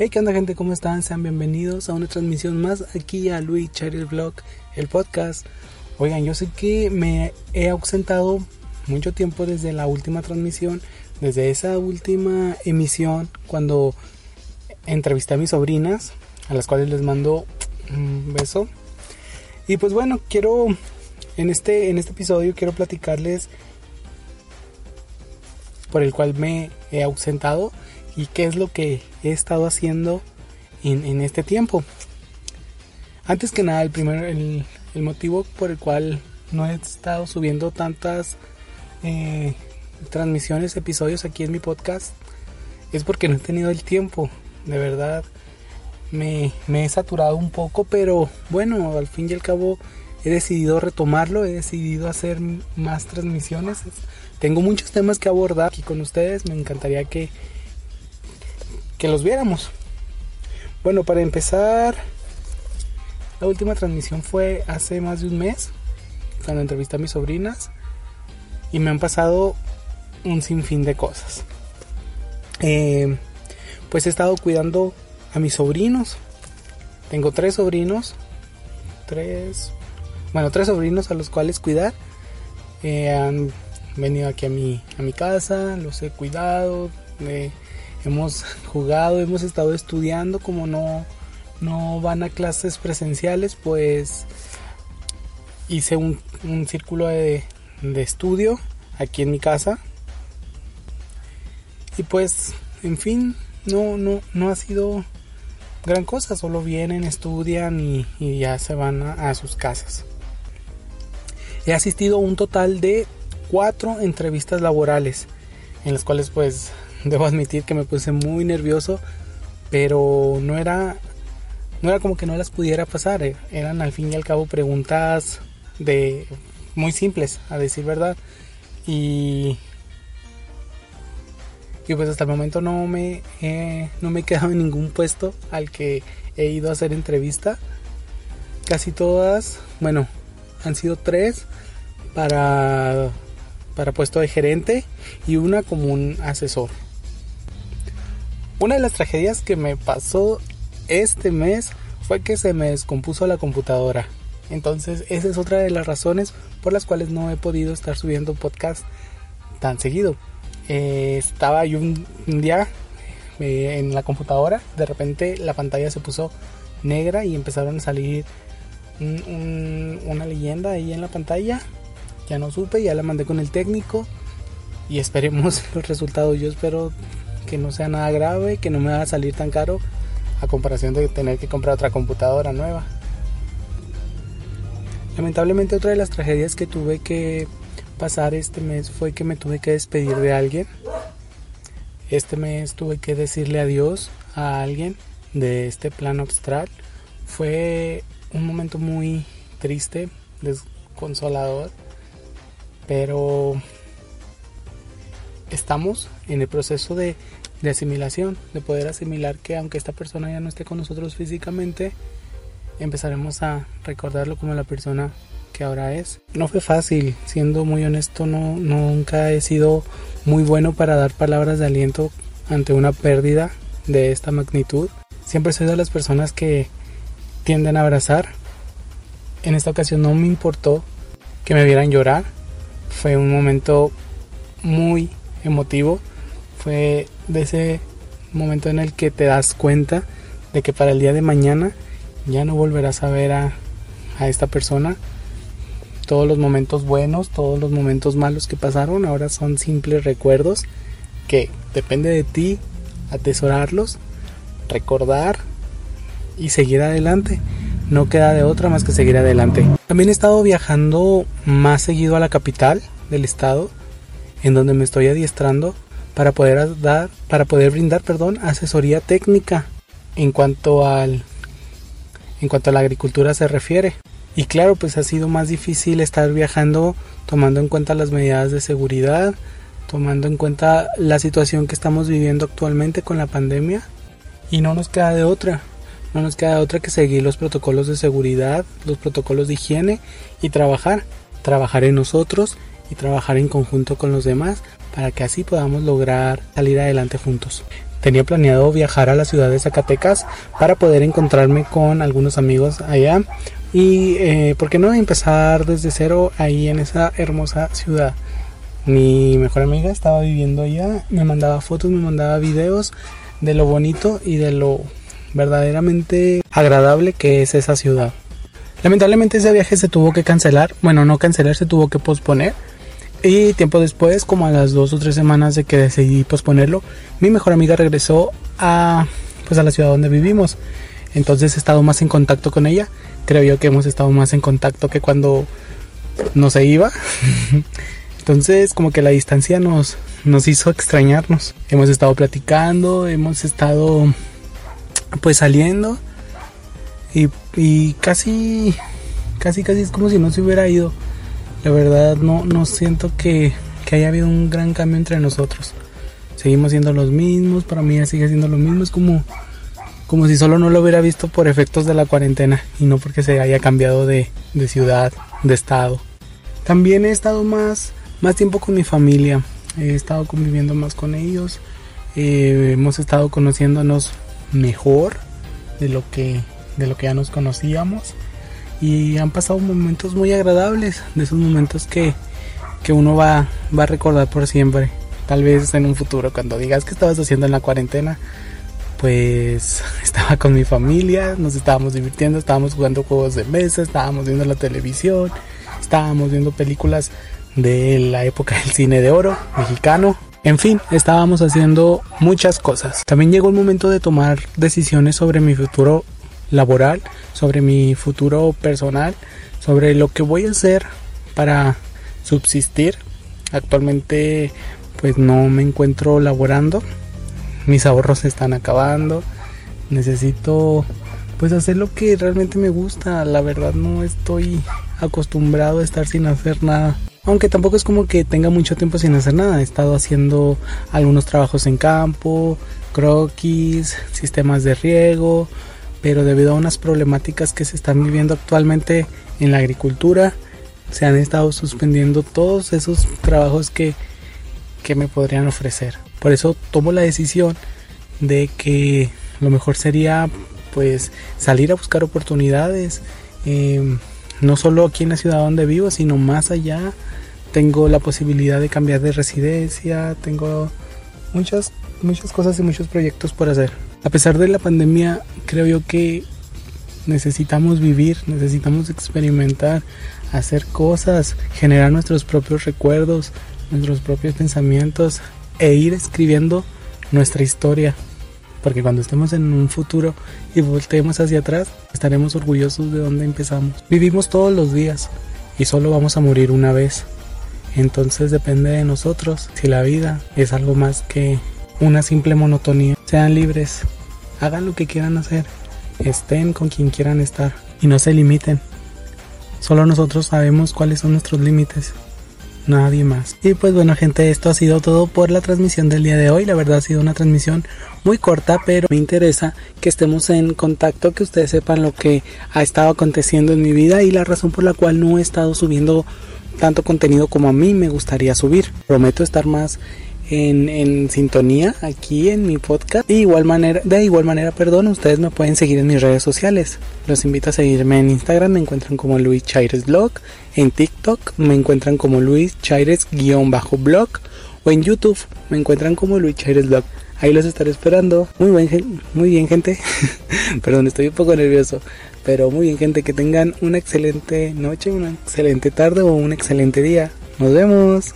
Hey, ¿qué onda gente? ¿Cómo están? Sean bienvenidos a una transmisión más aquí a Luis Cherry Vlog, el podcast. Oigan, yo sé que me he ausentado mucho tiempo desde la última transmisión, desde esa última emisión, cuando entrevisté a mis sobrinas, a las cuales les mando un beso. Y pues bueno, quiero, en este, en este episodio quiero platicarles por el cual me he ausentado y qué es lo que he estado haciendo en, este tiempo. Antes que nada, el, primer, el, motivo por el cual no he estado subiendo tantas eh, transmisiones, episodios aquí en mi podcast, es porque no he tenido el tiempo. De verdad, me, me he saturado un poco, pero bueno, al fin y al cabo he decidido retomarlo, he decidido hacer más transmisiones. Tengo muchos temas que abordar aquí con ustedes, me encantaría que que los viéramos. Bueno, para empezar, la última transmisión fue hace más de un mes, cuando entrevisté a mis sobrinas, y me han pasado un sinfín de cosas. Eh, pues he estado cuidando a mis sobrinos. Tengo tres sobrinos, tres, bueno, tres sobrinos a los cuales cuidar. Eh, han venido aquí a mi, a mi casa, los he cuidado, hemos jugado, hemos estado estudiando, como no, no van a clases presenciales, pues hice un, círculo de, estudio aquí en mi casa. Y pues, en fin, no, no, no ha sido gran cosa, solo vienen, estudian y, ya se van a, a, sus casas. He asistido a un total de cuatro entrevistas laborales, en las cuales pues debo admitir que me puse muy nervioso, pero no era no era como que no las pudiera pasar, eh, eran al fin y al cabo preguntas de muy simples, a decir verdad. Y y pues hasta el momento no me no me he quedado en ningún puesto al que he ido a hacer entrevista. Casi todas, bueno, han sido tres para para puesto de gerente y una como un asesor. Una de las tragedias que me pasó este mes fue que se me descompuso la computadora. Entonces esa es otra de las razones por las cuales no he podido estar subiendo podcast tan seguido. Eh, estaba yo un, día eh, en la computadora, de repente la pantalla se puso negra y empezaron a salir una leyenda ahí en la pantalla. Ya no supe, ya la mandé con el técnico y esperemos los resultados. Yo espero que no sea nada grave, que no me va a salir tan caro a comparación de tener que comprar otra computadora nueva. Lamentablemente otra de las tragedias que tuve que pasar este mes fue que me tuve que despedir de alguien. Este mes tuve que decirle adiós a alguien de este plano astral. Fue un momento muy triste, desconsolador, pero estamos en el proceso de, asimilación, de poder asimilar que aunque esta persona ya no esté con nosotros físicamente, empezaremos a recordarlo como la persona que ahora es. No fue fácil, siendo muy honesto, no, nunca he sido muy bueno para dar palabras de aliento ante una pérdida de esta magnitud. Siempre soy de las personas que tienden a abrazar. En esta ocasión no me importó que me vieran llorar. Fue un momento muy emotivo fue de ese momento en el que te das cuenta de que para el día de mañana ya no volverás a ver a, a esta persona. Todos los momentos buenos, todos los momentos malos que pasaron ahora son simples recuerdos que depende de ti atesorarlos, recordar y seguir adelante. No queda de otra más que seguir adelante. También he estado viajando más seguido a la capital del estado en donde me estoy adiestrando para poder dar, para poder brindar, perdón, asesoría técnica en cuanto al en cuanto a la agricultura se refiere. Y claro, pues ha sido más difícil estar viajando tomando en cuenta las medidas de seguridad, tomando en cuenta la situación que estamos viviendo actualmente con la pandemia y no nos queda de otra. No nos queda de otra que seguir los protocolos de seguridad, los protocolos de higiene y trabajar. Trabajar en nosotros y trabajar en conjunto con los demás para que así podamos lograr salir adelante juntos. tenía planeado viajar a la ciudad de Zacatecas para poder encontrarme con algunos amigos allá y, eh, ¿por qué no empezar desde cero ahí en esa hermosa ciudad? Mi mejor amiga estaba viviendo allá, me mandaba fotos, me mandaba videos de lo bonito y de lo verdaderamente agradable que es esa ciudad. Lamentablemente ese viaje se tuvo que cancelar, bueno, no cancelar, se tuvo que posponer. Y tiempo después, como a las dos o tres semanas de que decidí posponerlo, mi mejor amiga regresó a, pues a la ciudad donde vivimos. Entonces he estado más en contacto con ella. Creo yo que hemos estado más en contacto que cuando no se iba. Entonces como que la distancia nos, nos hizo extrañarnos. Hemos estado platicando, hemos estado pues saliendo y, y casi, casi, casi es como si no se hubiera ido. La verdad no, no siento que, que haya habido un gran cambio entre nosotros. Seguimos siendo los mismos, para mí sigue siendo lo mismo, es como, como si solo no lo hubiera visto por efectos de la cuarentena y no porque se haya cambiado de, de ciudad, de estado. También he estado más, más tiempo con mi familia, he estado conviviendo más con ellos, eh, hemos estado conociéndonos mejor de lo que de lo que ya nos conocíamos y han pasado momentos muy agradables, de esos momentos que, que uno va, va a recordar por siempre. Tal vez en un futuro, cuando digas que estabas haciendo en la cuarentena, pues estaba con mi familia, nos estábamos divirtiendo, estábamos jugando juegos de mesa, estábamos viendo la televisión, estábamos viendo películas de la época del cine de oro mexicano. En fin, estábamos haciendo muchas cosas. También llegó el momento de tomar decisiones sobre mi futuro laboral, sobre mi futuro personal, sobre lo que voy a hacer para subsistir. Actualmente pues no me encuentro laborando, mis ahorros se están acabando, necesito pues hacer lo que realmente me gusta, la verdad no estoy acostumbrado a estar sin hacer nada. Aunque tampoco es como que tenga mucho tiempo sin hacer nada. He estado haciendo algunos trabajos en campo, croquis, sistemas de riego, pero debido a unas problemáticas que se están viviendo actualmente en la agricultura, se han estado suspendiendo todos esos trabajos que, que me podrían ofrecer. Por eso tomo la decisión de que lo mejor sería pues salir a buscar oportunidades, em, no solo aquí en la ciudad donde vivo, sino más allá. Tengo la posibilidad de cambiar de residencia, tengo muchas, muchas cosas y muchos proyectos por hacer. A pesar de la pandemia, creo yo que necesitamos vivir, necesitamos experimentar, hacer cosas, generar nuestros propios recuerdos, nuestros propios pensamientos e ir escribiendo nuestra historia. Porque cuando estemos en un futuro y volteemos hacia atrás, estaremos orgullosos de dónde empezamos. Vivimos todos los días y solo vamos a morir una vez. Entonces depende de nosotros si la vida es algo más que una simple monotonía. Sean libres, hagan lo que quieran hacer, estén con quien quieran estar y no se limiten. Solo nosotros sabemos cuáles son nuestros límites. Nadie más. Y pues bueno gente, esto ha sido todo por la transmisión del día de hoy. La verdad ha sido una transmisión muy corta, pero me interesa que estemos en contacto, que ustedes sepan lo que ha estado aconteciendo en mi vida y la razón por la cual no he estado subiendo tanto contenido como a mí me gustaría subir. Prometo estar más en, sintonía aquí en mi podcast. De igual manera, de igual manera, perdón, ustedes me pueden seguir en mis redes sociales. Los invito a seguirme en Instagram, me encuentran como Luis Chaires Blog, en TikTok me encuentran como Luis Chaires-blog o en YouTube me encuentran como Luis Chaires Blog. Ahí los estaré esperando. Muy, buen, muy bien, gente. Perdón, estoy un poco nervioso. Pero muy bien, gente. Que tengan una excelente noche, una excelente tarde o un excelente día. Nos vemos.